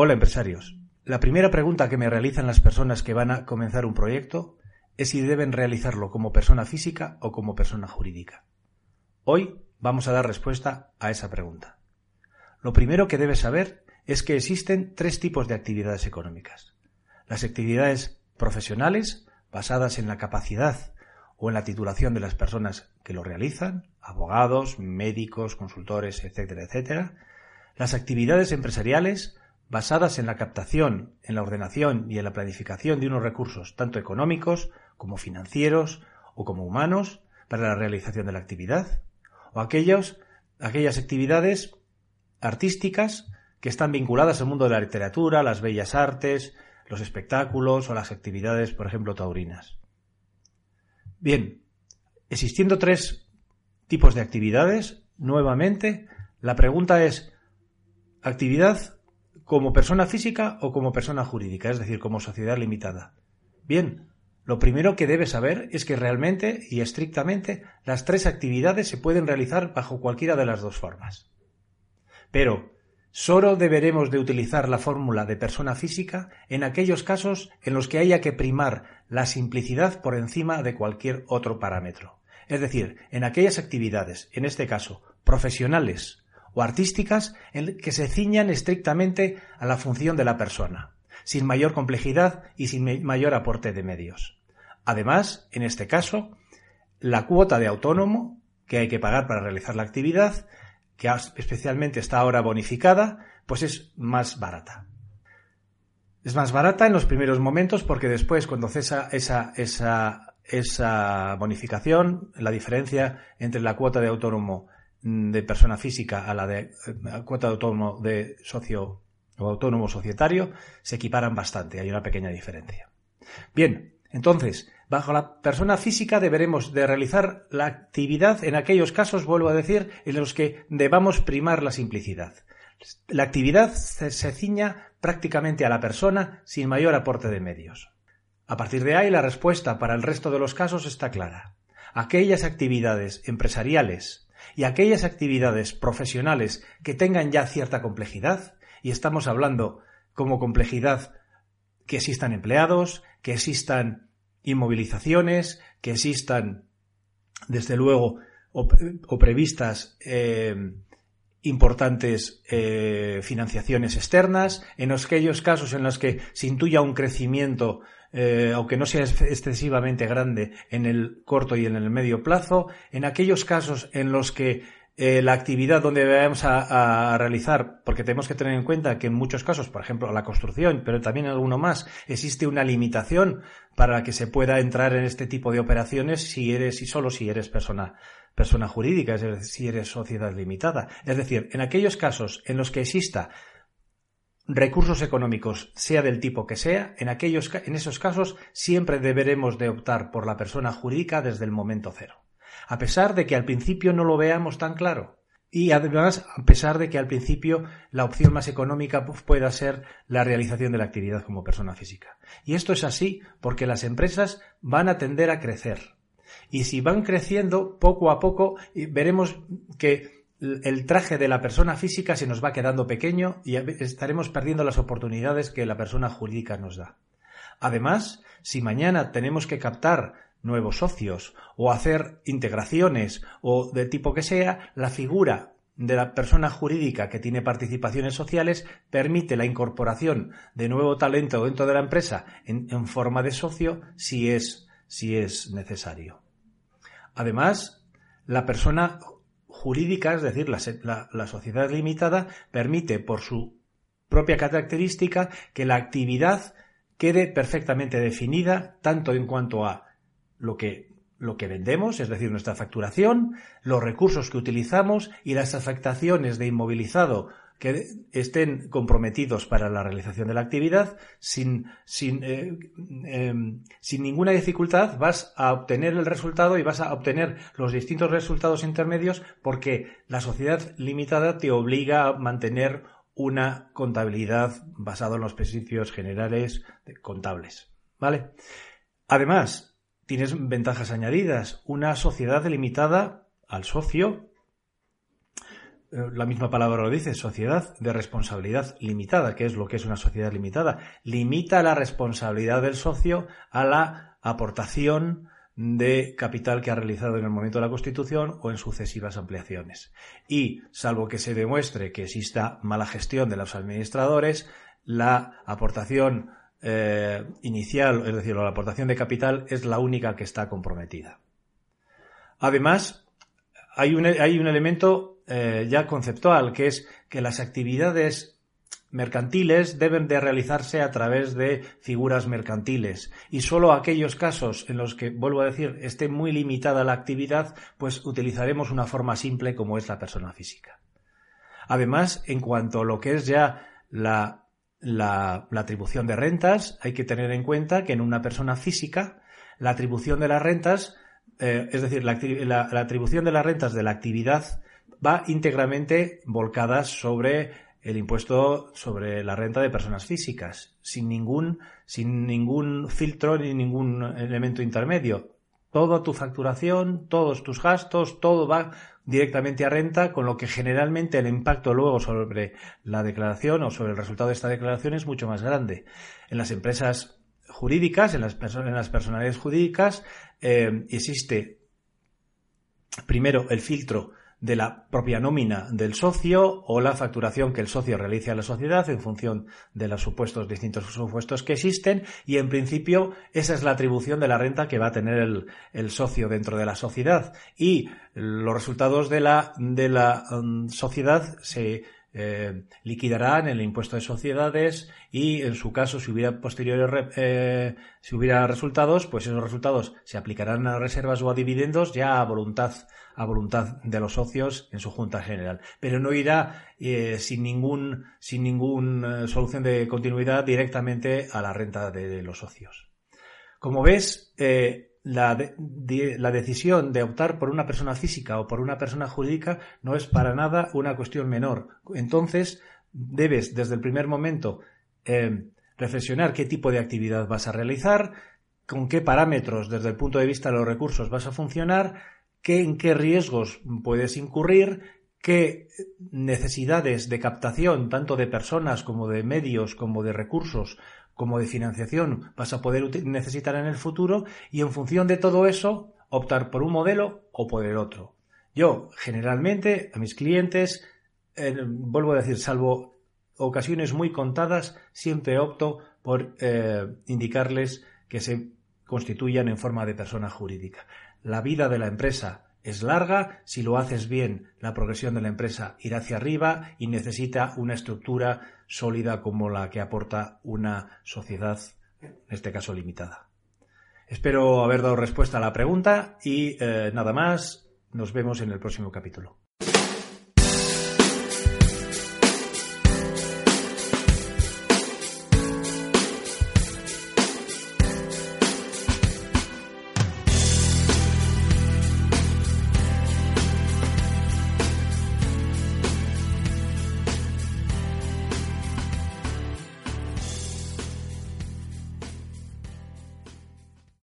Hola empresarios. La primera pregunta que me realizan las personas que van a comenzar un proyecto es si deben realizarlo como persona física o como persona jurídica. Hoy vamos a dar respuesta a esa pregunta. Lo primero que debes saber es que existen tres tipos de actividades económicas. Las actividades profesionales, basadas en la capacidad o en la titulación de las personas que lo realizan, abogados, médicos, consultores, etcétera, etcétera. Las actividades empresariales, basadas en la captación, en la ordenación y en la planificación de unos recursos tanto económicos como financieros o como humanos para la realización de la actividad, o aquellos, aquellas actividades artísticas que están vinculadas al mundo de la literatura, las bellas artes, los espectáculos o las actividades, por ejemplo, taurinas. Bien, existiendo tres tipos de actividades, nuevamente, la pregunta es, ¿actividad como persona física o como persona jurídica, es decir, como sociedad limitada. Bien, lo primero que debes saber es que realmente y estrictamente las tres actividades se pueden realizar bajo cualquiera de las dos formas. Pero solo deberemos de utilizar la fórmula de persona física en aquellos casos en los que haya que primar la simplicidad por encima de cualquier otro parámetro. Es decir, en aquellas actividades, en este caso, profesionales o artísticas que se ciñan estrictamente a la función de la persona, sin mayor complejidad y sin mayor aporte de medios. Además, en este caso, la cuota de autónomo que hay que pagar para realizar la actividad, que especialmente está ahora bonificada, pues es más barata. Es más barata en los primeros momentos porque después, cuando cesa esa, esa, esa bonificación, la diferencia entre la cuota de autónomo de persona física a la de eh, cuota de autónomo de socio o autónomo societario se equiparan bastante, hay una pequeña diferencia. Bien, entonces, bajo la persona física deberemos de realizar la actividad en aquellos casos, vuelvo a decir, en los que debamos primar la simplicidad. La actividad se, se ciña prácticamente a la persona sin mayor aporte de medios. A partir de ahí, la respuesta para el resto de los casos está clara. Aquellas actividades empresariales y aquellas actividades profesionales que tengan ya cierta complejidad, y estamos hablando como complejidad que existan empleados, que existan inmovilizaciones, que existan, desde luego, o, previstas eh, importantes eh, financiaciones externas, en aquellos casos en los que se intuya un crecimiento eh, aunque no sea excesivamente grande en el corto y en el medio plazo, en aquellos casos en los que eh, la actividad donde vayamos a, realizar, porque tenemos que tener en cuenta que en muchos casos, por ejemplo, la construcción, pero también en alguno más, existe una limitación para que se pueda entrar en este tipo de operaciones si eres y solo si eres persona persona jurídica, es decir, si eres sociedad limitada. Es decir, en aquellos casos en los que exista recursos económicos, sea del tipo que sea, en, aquellos, en esos casos siempre deberemos de optar por la persona jurídica desde el momento cero. A pesar de que al principio no lo veamos tan claro. Y además, a pesar de que al principio la opción más económica pueda ser la realización de la actividad como persona física. Y esto es así porque las empresas van a tender a crecer. Y si van creciendo poco a poco, veremos que el traje de la persona física se nos va quedando pequeño y estaremos perdiendo las oportunidades que la persona jurídica nos da. Además, si mañana tenemos que captar nuevos socios o hacer integraciones o de tipo que sea, la figura de la persona jurídica que tiene participaciones sociales permite la incorporación de nuevo talento dentro de la empresa en, forma de socio si es, si es necesario. Además, la persona jurídica, es decir, la, sociedad limitada, permite por su propia característica que la actividad quede perfectamente definida tanto en cuanto a lo que lo que vendemos, es decir, nuestra facturación, los recursos que utilizamos y las afectaciones de inmovilizado que estén comprometidos para la realización de la actividad sin, sin, eh, em, sin ninguna dificultad vas a obtener el resultado y vas a obtener los distintos resultados intermedios porque la sociedad limitada te obliga a mantener una contabilidad basada en los principios generales contables. ¿Vale? Además, tienes ventajas añadidas. Una sociedad limitada al socio eh, la misma palabra lo dice, sociedad de responsabilidad limitada. ¿Qué es lo que es una sociedad limitada? Limita la responsabilidad del socio a la aportación de capital que ha realizado en el momento de la Constitución o en sucesivas ampliaciones. Y, salvo que se demuestre que exista mala gestión de los administradores, la aportación eh, inicial, es decir, la aportación de capital es la única que está comprometida. Además, hay un, hay un elemento eh, ya conceptual, que es que las actividades mercantiles deben de realizarse a través de figuras mercantiles y solo aquellos casos en los que, vuelvo a decir, esté muy limitada la actividad, pues utilizaremos una forma simple como es la persona física. Además, en cuanto a lo que es ya la, la, atribución de rentas, hay que tener en cuenta que en una persona física la atribución de las rentas, eh, es decir, la atribución de las rentas de la actividad va íntegramente volcadas sobre el impuesto sobre la renta de personas físicas, sin ningún, sin ningún filtro ni ningún elemento intermedio. Toda tu facturación, todos tus gastos, todo va directamente a renta, con lo que generalmente el impacto luego sobre la declaración o sobre el resultado de esta declaración es mucho más grande. En las empresas jurídicas, en las, en las personalidades jurídicas, eh, existe primero el filtro de la propia nómina del socio o la facturación que el socio realice a la sociedad en función de los supuestos, distintos supuestos que existen. Y en principio esa es la atribución de la renta que va a tener el, el socio dentro de la sociedad. Y los resultados de la, de la um, sociedad se eh, liquidarán el impuesto de sociedades y en su caso si hubiera posteriores eh, si hubiera resultados pues esos resultados se aplicarán a reservas o a dividendos ya a voluntad a voluntad de los socios en su junta general. Pero no irá eh, sin ningún sin ningún solución de continuidad directamente a la renta de, los socios. Como ves la, la, decisión de optar por una persona física o por una persona jurídica no es para nada una cuestión menor. Entonces, debes desde el primer momento eh, reflexionar qué tipo de actividad vas a realizar, con qué parámetros desde el punto de vista de los recursos vas a funcionar, qué, en qué riesgos puedes incurrir, qué necesidades de captación, tanto de personas como de medios, como de recursos, como de financiación vas a poder necesitar en el futuro y en función de todo eso optar por un modelo o por el otro. Yo generalmente a mis clientes, vuelvo a decir, salvo ocasiones muy contadas, siempre opto por eh, indicarles que se constituyan en forma de persona jurídica. La vida de la empresa es larga, si lo haces bien, la progresión de la empresa irá hacia arriba y necesita una estructura sólida como la que aporta una sociedad, en este caso limitada. Espero haber dado respuesta a la pregunta y eh, nada más, nos vemos en el próximo capítulo.